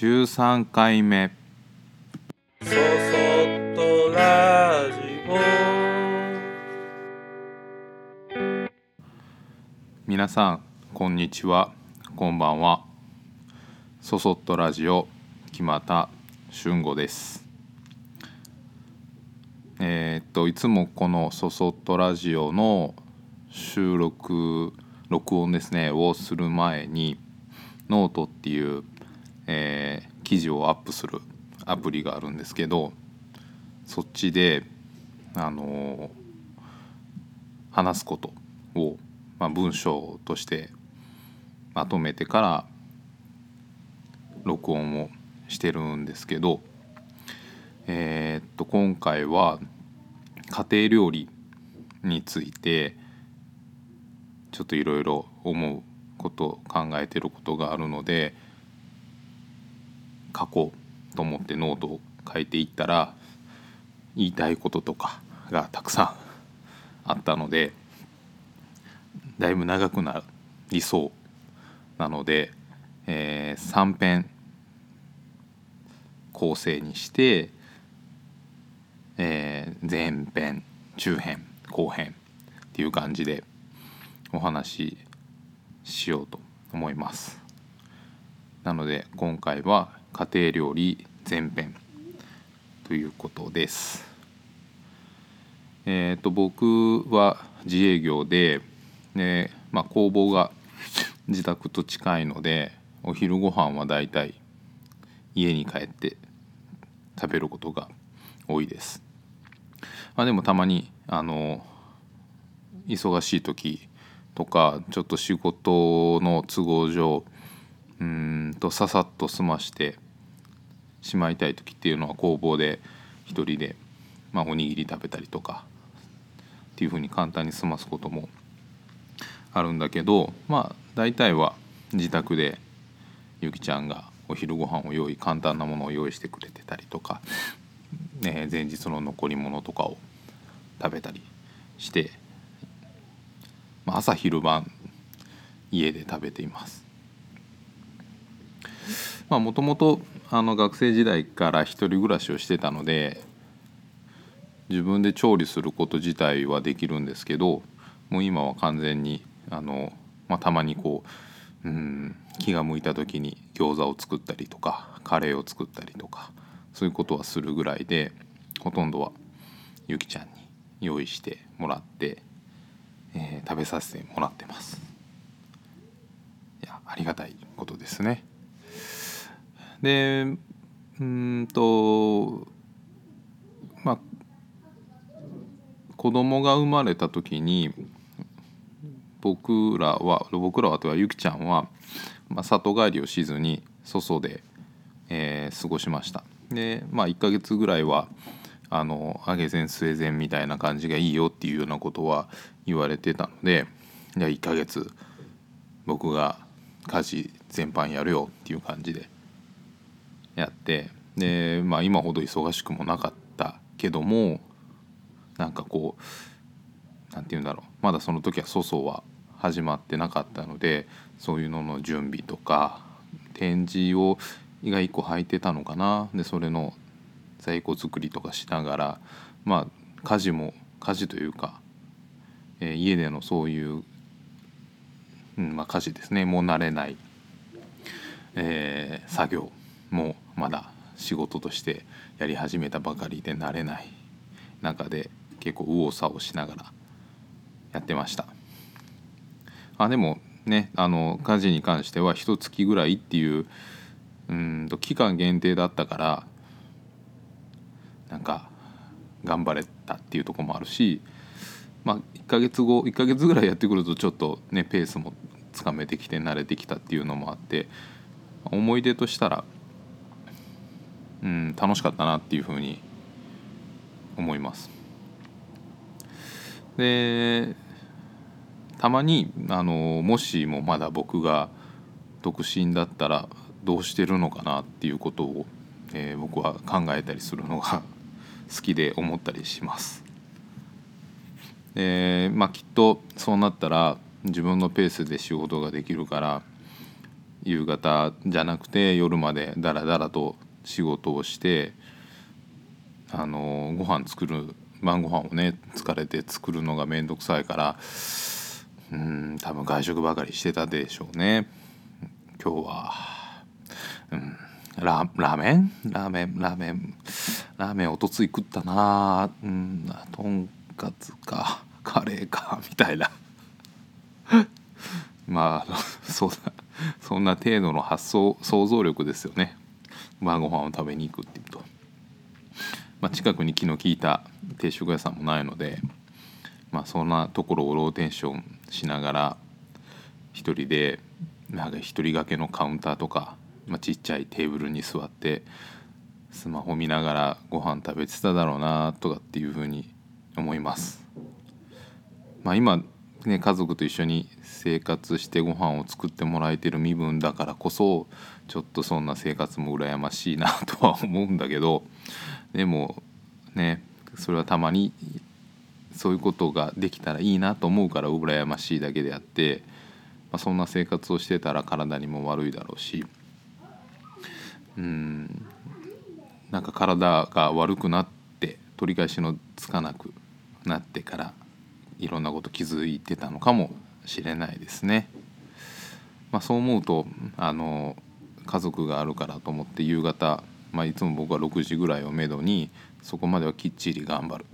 13回目。そそっとラジオ。皆さんこんにちは。こんばんは。そそっとラジオ木又俊吾です。えーっといつもこのそそっとラジオの収録録音ですねをする前にノートっていう、えー記事をアップするアプリがあるんですけどそっちであのー話すことを、まあ、文章としてまとめてから録音をしてるんですけどえーっと今回は家庭料理についてちょっといろいろ思うこと考えてることがあるので書こうと思ってノートを書いていったら言いたいこととかがたくさんあったのでだいぶ長くなりそうなので、えー3編構成にして、えー前編中編後編っていう感じでお話ししようと思います。なので今回は家庭料理前編ということです。えー、と僕は自営業でで、まあ、工房が自宅と近いのでお昼ご飯はだいたい家に帰って食べることが多いです。まあ、でもたまにあの忙しい時とかちょっと仕事の都合上うんとささっと済ましてしまいたい時っていうのは工房で一人で、まあ、おにぎり食べたりとかっていうふうに簡単に済ますこともあるんだけどまあ大体は自宅でゆきちゃんがお昼ご飯を用意簡単なものを用意してくれてたりとか、ね、前日の残り物とかを食べたりして、まあ、朝昼晩家で食べています。まあもともと学生時代から一人暮らしをしてたので自分で調理すること自体はできるんですけどもう今は完全にあの、まあ、たまにこううん気が向いた時に餃子を作ったりとかカレーを作ったりとかそういうことはするぐらいでほとんどはゆきちゃんに用意してもらって、えー食べさせてもらってます。いやありがたいことですね。でうんとまあ子供が生まれた時に僕らは僕らはというかゆきちゃんは、まあ、里帰りをしずに粗相で、えー過ごしました。でまあ1ヶ月ぐらいはあの揚げ膳据え膳みたいな感じがいいよっていうようなことは言われてたのでじゃあ1ヶ月僕が家事全般やるよっていう感じでやってでまあ今ほど忙しくもなかったけどもなんかこうなんて言うんだろう。まだその時は粗相は始まってなかったのでそういうのの準備とか展示をが1個履いてたのかな。でそれの在庫作りとかしながらまあ家事も家事というか、えー家でのそういう、うんまあ、家事ですね。もう慣れない、えー作業。もまだ仕事としてやり始めたばかりで慣れない中で結構右往左往しながらやってました。あでもねあの家事に関しては一月ぐらいっていううんと期間限定だったからなんか頑張れたっていうとこもあるしまあ1ヶ月後1ヶ月ぐらいやってくるとちょっとねペースもつかめてきて慣れてきたっていうのもあって思い出としたらうん楽しかったなっていうふうに思います。でたまにあのもしもまだ僕が独身だったらどうしてるのかなっていうことを、えー僕は考えたりするのが 好きで思ったりします。でまあきっとそうなったら自分のペースで仕事ができるから夕方じゃなくて夜までダラダラと仕事をしてあのご飯作る晩ご飯をね疲れて作るのが面倒くさいからうん多分外食ばかりしてたでしょうね。今日は、うん、ラーメン？ラーメンラーメンラーメンおとつい食ったな。うんとんかつかカレーかみたいな。まあそうだそんな程度の発想想像力ですよね。晩ご飯を食べに行くっていうと、まあ、近くに気の利いた定食屋さんもないのでまあそんなところをローテンションしながら一人でなんか一人掛けのカウンターとか、まあ、ちっちゃいテーブルに座ってスマホ見ながらご飯食べてただろうなとかっていうふうに思います。まあ、今ね家族と一緒に生活してご飯を作ってもらえてる身分だからこそちょっとそんな生活も羨ましいなとは思うんだけどでもねそれはたまにそういうことができたらいいなと思うから羨ましいだけであって、まあ、そんな生活をしてたら体にも悪いだろうしうんなんか体が悪くなって取り返しのつかなくなってからいろんなこと気づいてたのかもしれないですね。まあ、そう思うとあの家族があるからと思って夕方、まあ、いつも僕は6時ぐらいをめどにそこまではきっちり頑張る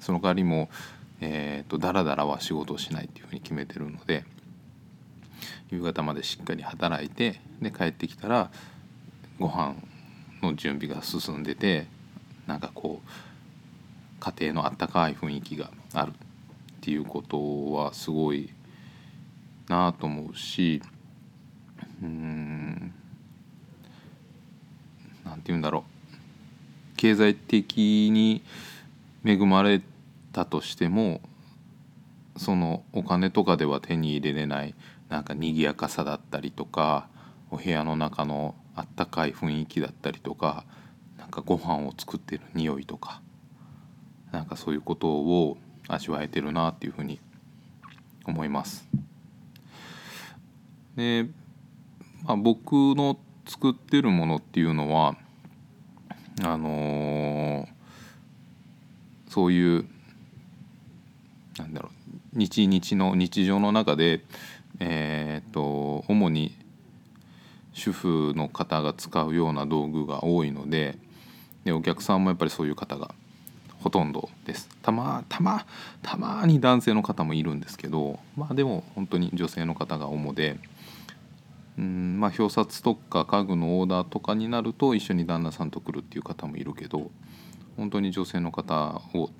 その代わりも、えー、とだらだらは仕事をしないっていうふうに決めてるので夕方までしっかり働いてで帰ってきたらご飯の準備が進んでてなんかこう家庭のあったかい雰囲気があるっていうことはすごいなと思うしうんなんて言うんだろう。経済的に恵まれたとしてもそのお金とかでは手に入れれないなんか賑やかさだったりとかお部屋の中のあったかい雰囲気だったりとかなんかご飯を作ってる匂いとかなんかそういうことを味わえてるなっていうふうに思います。で、まあ、僕の作ってるものっていうのはあのーそういうなんだろう日々の日常の中でえーっと主に主婦の方が使うような道具が多いのででお客さんもやっぱりそういう方がほとんどですたまたまたまに男性の方もいるんですけどまあでも本当に女性の方が主でうんまあ表札とか家具のオーダーとかになると一緒に旦那さんと来るっていう方もいるけど本当に女性の方を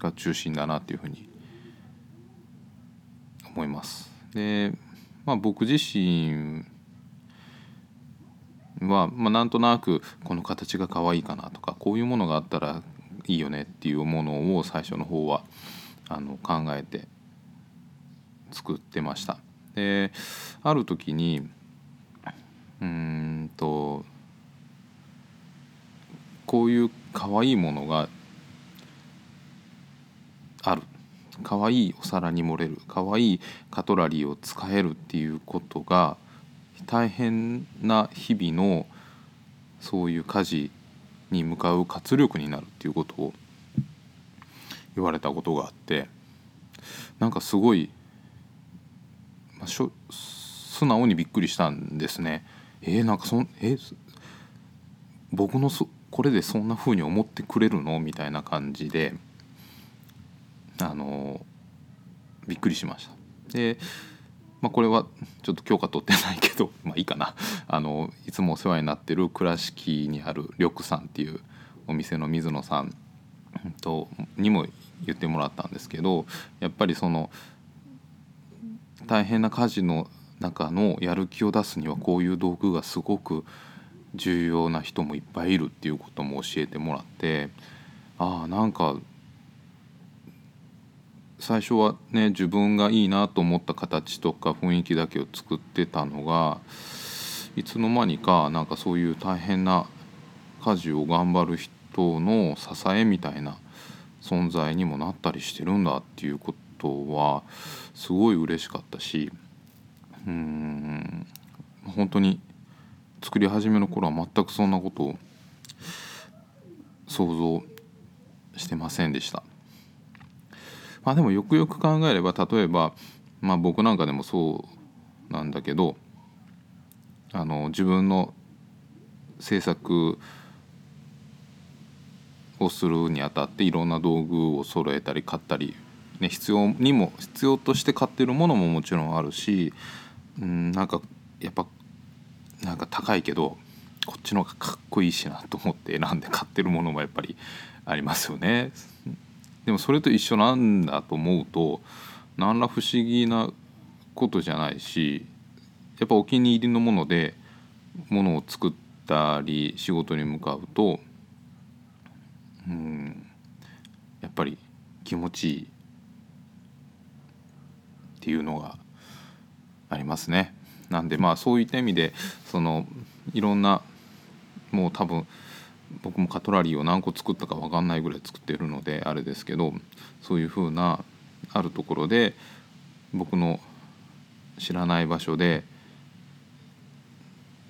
が中心だなっていうふうに思います。で、まあ、僕自身は、まあ、なんとなくこの形が可愛いかなとかこういうものがあったらいいよねっていうものを最初の方はあの考えて作ってました。である時にうんとこういう可愛いいものがある可愛いいお皿に盛れる可愛いカトラリーを使えるっていうことが大変な日々のそういう家事に向かう活力になるっていうことを言われたことがあってなんかすごい、まあ、しょ素直にびっくりしたんですね。えー、なんかそんえー僕のそこれでそんな風に思ってくれるの？みたいな感じであのびっくりしました。で、まあ、これはちょっと許可取ってないけど まあいいかな。あのいつもお世話になってる倉敷にある緑さんっていうお店の水野さんとにも言ってもらったんですけどやっぱりその大変な家事の中のやる気を出すにはこういう道具がすごく重要な人もいっぱいいるっていうことも教えてもらってああなんか最初はね自分がいいなと思った形とか雰囲気だけを作ってたのがいつの間にかなんかそういう大変な家事を頑張る人の支えみたいな存在にもなったりしてるんだっていうことはすごい嬉しかったしうん本当に作り始めの頃は全くそんなことを想像してませんでした。まあでもよくよく考えれば例えば、まあ、僕なんかでもそうなんだけどあの自分の制作をするにあたっていろんな道具を揃えたり買ったり、ね、必要にも必要として買ってるものももちろんあるしうんなんかやっぱなんか高いけどこっちの方がかっこいいしなと思って選んで買ってるものもやっぱりありますよね。でもそれと一緒なんだと思うと何ら不思議なことじゃないしやっぱお気に入りのものでものを作ったり仕事に向かうとうんやっぱり気持ちいいっていうのがありますね。なんでまあそういった意味でそのいろんなもう多分僕もカトラリーを何個作ったか分かんないぐらい作ってるのであれですけどそういうふうなあるところで僕の知らない場所で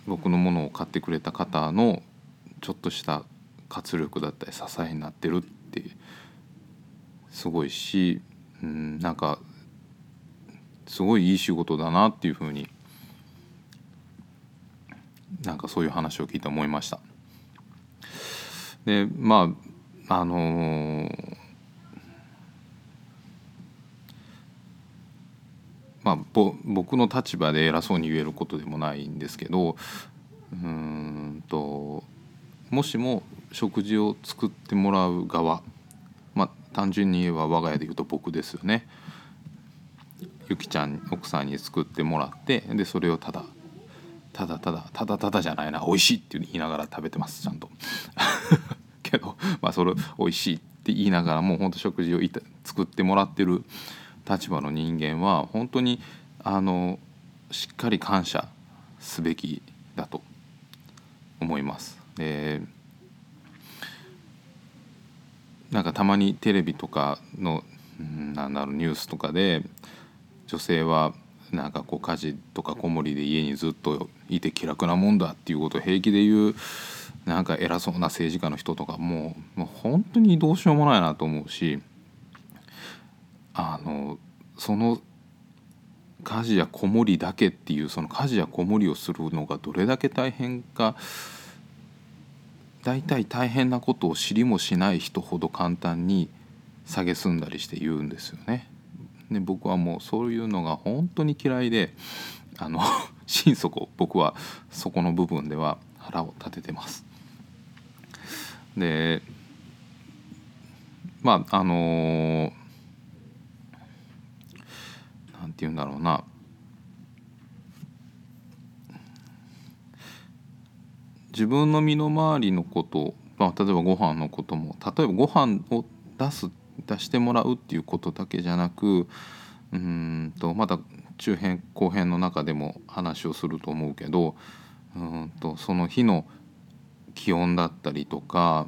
僕のものを買ってくれた方のちょっとした活力だったり支えになってるってすごいし、うん、なんかすごいいい仕事だなっていうふうになんかそういう話を聞いて思いました。でまああのーまあ、ぼ僕の立場で偉そうに言えることでもないんですけどうんともしも食事を作ってもらう側まあ単純に言えば我が家で言うと僕ですよね。ゆきちゃん奥さんに作ってもらってでそれをただただただただただじゃないな美味しいって言いながら食べてますちゃんと。けど まあそれ美味しいって言いながらもうほんと食事をいた作ってもらってる立場の人間は本当にあのしっかり感謝すべきだと思います。でなんかたまにテレビとかのうんなんだろうニュースとかで女性はなんかこう家事とか子守りで家にずっといて気楽なもんだっていうことを平気で言うなんか偉そうな政治家の人とかもうもう本当にどうしようもないなと思うしあのその家事や子守りだけっていうその家事や子守りをするのがどれだけ大変か大体大変なことを知りもしない人ほど簡単に蔑んだりして言うんですよね。で僕はもうそういうのが本当に嫌いであの 心底僕はそこの部分では腹を立ててます。でまああのなんて言うんだろうな自分の身の回りのこと、まあ、例えばご飯のことも例えばご飯を出すっ出してもらうっていうことだけじゃなくうんとまた中編後編の中でも話をすると思うけどうんとその日の気温だったりとか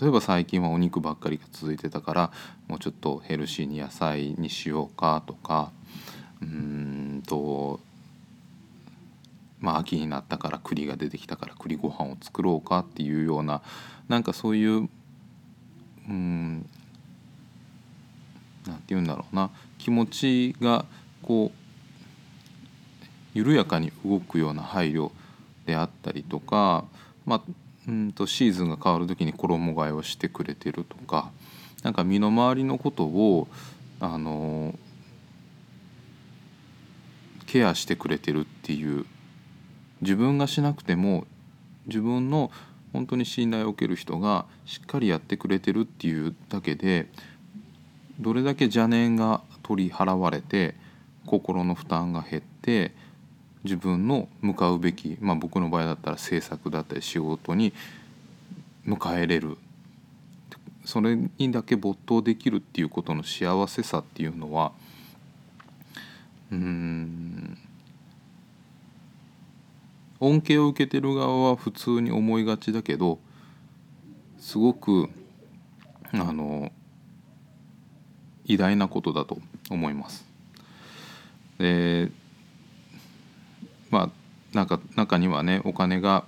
例えば最近はお肉ばっかりが続いてたからもうちょっとヘルシーに野菜にしようかとかうんとまあ秋になったから栗が出てきたから栗ご飯を作ろうかっていうようななんかそういううんなんて言うんだろうな。気持ちがこう緩やかに動くような配慮であったりとか、まあ、うんとシーズンが変わる時に衣替えをしてくれてるとかなんか身の回りのことをあのケアしてくれてるっていう自分がしなくても自分の本当に信頼を受ける人がしっかりやってくれてるっていうだけでどれだけ邪念が取り払われて心の負担が減って自分の向かうべき、まあ、僕の場合だったら制作だったり仕事に迎えれる。それにだけ没頭できるっていうことの幸せさっていうのはうん恩恵を受けてる側は普通に思いがちだけどすごくあの偉大なことだと思います。でまあなんか中にはねお金が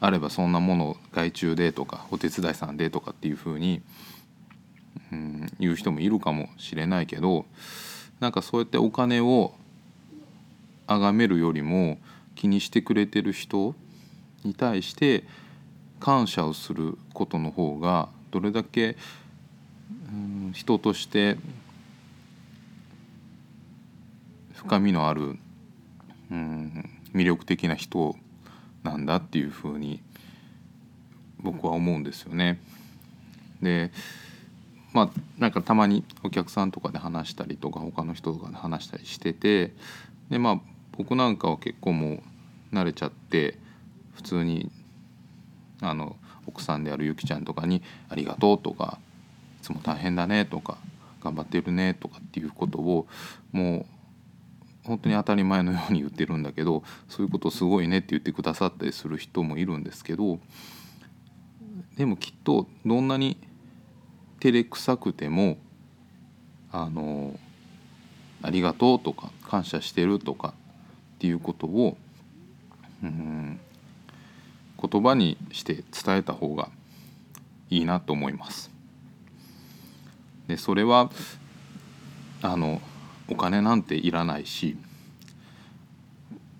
あればそんなものを外注でとかお手伝いさんでとかっていうふうに、うん、言う人もいるかもしれないけどなんかそうやってお金を崇めるよりも気にしてくれてる人に対して感謝をすることの方がどれだけ、人として深みのある、うん、魅力的な人なんだっていうふうに僕は思うんですよね。でまあなんかたまにお客さんとかで話したりとか他の人とかで話したりしててでまあ僕なんかは結構もう慣れちゃって普通にあの奥さんであるゆきちゃんとかに「ありがとう」とか「いつも大変だね」とか「頑張ってるね」とかっていうことをもう本当に当たり前のように言ってるんだけどそういうことすごいねって言ってくださったりする人もいるんですけどでもきっとどんなに照れくさくてもあのありがとうとか感謝してるとかっていうことをうん言葉にして伝えた方がいいなと思います。でそれはあのお金なんていらないし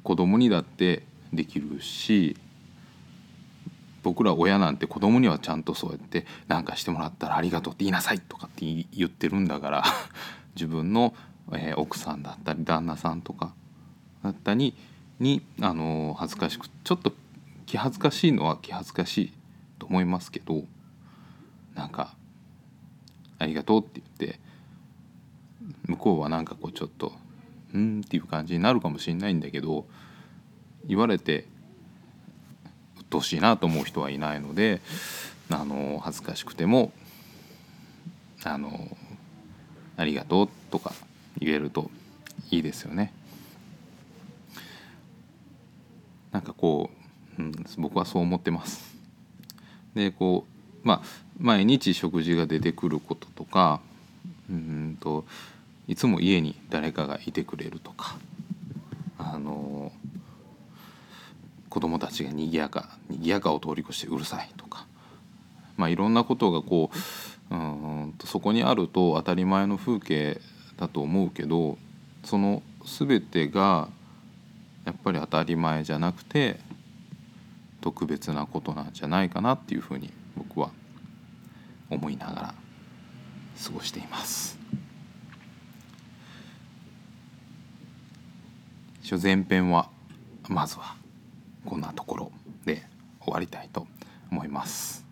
子供にだってできるし僕ら親なんて子供にはちゃんとそうやって何かしてもらったらありがとうって言いなさいとかって言ってるんだから 自分の、えー、奥さんだったり旦那さんとかだったりに、あのー、恥ずかしくちょっと気恥ずかしいのは気恥ずかしいと思いますけどなんか「ありがとう」って言って向こうはなんかこうちょっと「うん」っていう感じになるかもしれないんだけど言われて鬱陶しいなと思う人はいないのであの恥ずかしくても「あのありがとう」とか言えるといいですよね。なんかこう、うん、僕はそう思ってます。でこうまあ毎日食事が出てくることとかうんといつも家に誰かがいてくれるとかあの子供たちがにぎやかにぎやかを通り越してうるさいとか、まあ、いろんなことがこううんとそこにあると当たり前の風景だと思うけどその全てがやっぱり当たり前じゃなくて特別なことなんじゃないかなっていうふうに僕は思いながら過ごしています。前編はまずはこんなところで終わりたいと思います。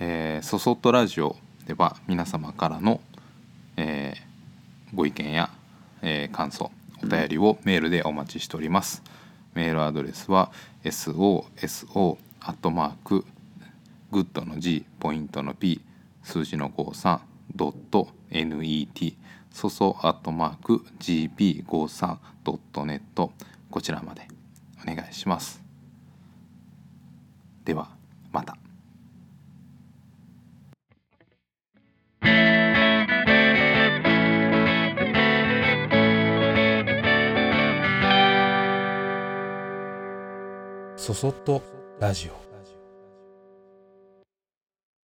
えー、そそっとラジオでは皆様からの、えー、ご意見や、えー、感想お便りをメールでお待ちしております。メールアドレスは soso アットマークグッドの G ポイントの P 数字の53ドット NET そそアットマーク gp53.net こちらまでお願いします。ではまた。そそっとラジオ。